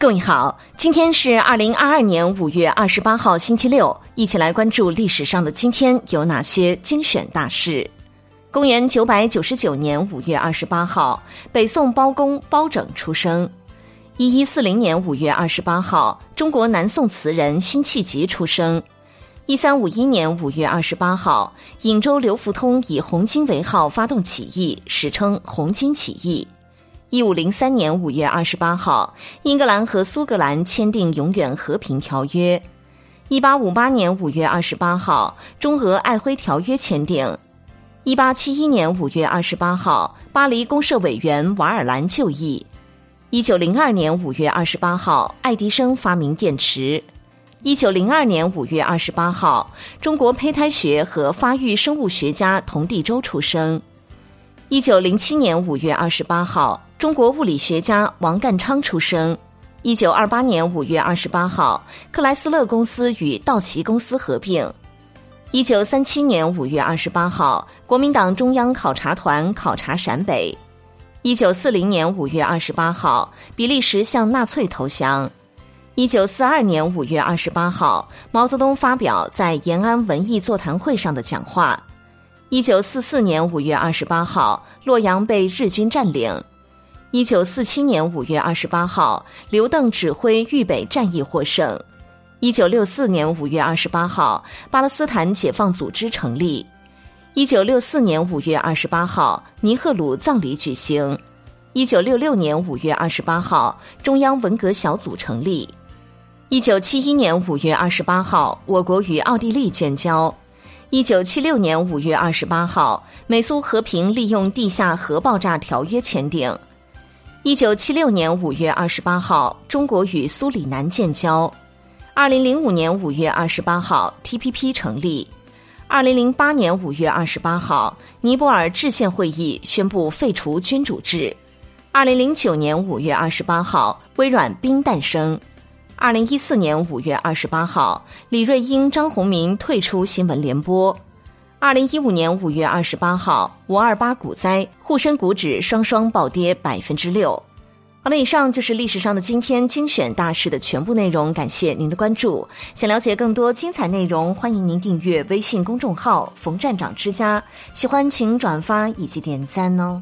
各位好，今天是二零二二年五月二十八号，星期六，一起来关注历史上的今天有哪些精选大事。公元九百九十九年五月二十八号，北宋包公包拯出生。一一四零年五月二十八号，中国南宋词人辛弃疾出生。一三五一年五月二十八号，颍州刘福通以红巾为号发动起义，史称红巾起义。一五零三年五月二十八号，英格兰和苏格兰签订永远和平条约。一八五八年五月二十八号，中俄爱辉条约签订。一八七一年五月二十八号，巴黎公社委员瓦尔兰就义。一九零二年五月二十八号，爱迪生发明电池。一九零二年五月二十八号，中国胚胎学和发育生物学家童第周出生。一九零七年五月二十八号。中国物理学家王淦昌出生。一九二八年五月二十八号，克莱斯勒公司与道奇公司合并。一九三七年五月二十八号，国民党中央考察团考察陕北。一九四零年五月二十八号，比利时向纳粹投降。一九四二年五月二十八号，毛泽东发表在延安文艺座谈会上的讲话。一九四四年五月二十八号，洛阳被日军占领。一九四七年五月二十八号，刘邓指挥豫北战役获胜。一九六四年五月二十八号，巴勒斯坦解放组织成立。一九六四年五月二十八号，尼赫鲁葬礼举行。一九六六年五月二十八号，中央文革小组成立。一九七一年五月二十八号，我国与奥地利建交。一九七六年五月二十八号，美苏和平利用地下核爆炸条约签订。一九七六年五月二十八号，中国与苏里南建交。二零零五年五月二十八号，TPP 成立。二零零八年五月二十八号，尼泊尔制宪会议宣布废除君主制。二零零九年五月二十八号，微软冰诞生。二零一四年五月二十八号，李瑞英、张宏民退出新闻联播。二零一五年五月二十八号，五二八股灾，沪深股指双双暴跌百分之六。好了，以上就是历史上的今天精选大事的全部内容，感谢您的关注。想了解更多精彩内容，欢迎您订阅微信公众号“冯站长之家”。喜欢请转发以及点赞哦。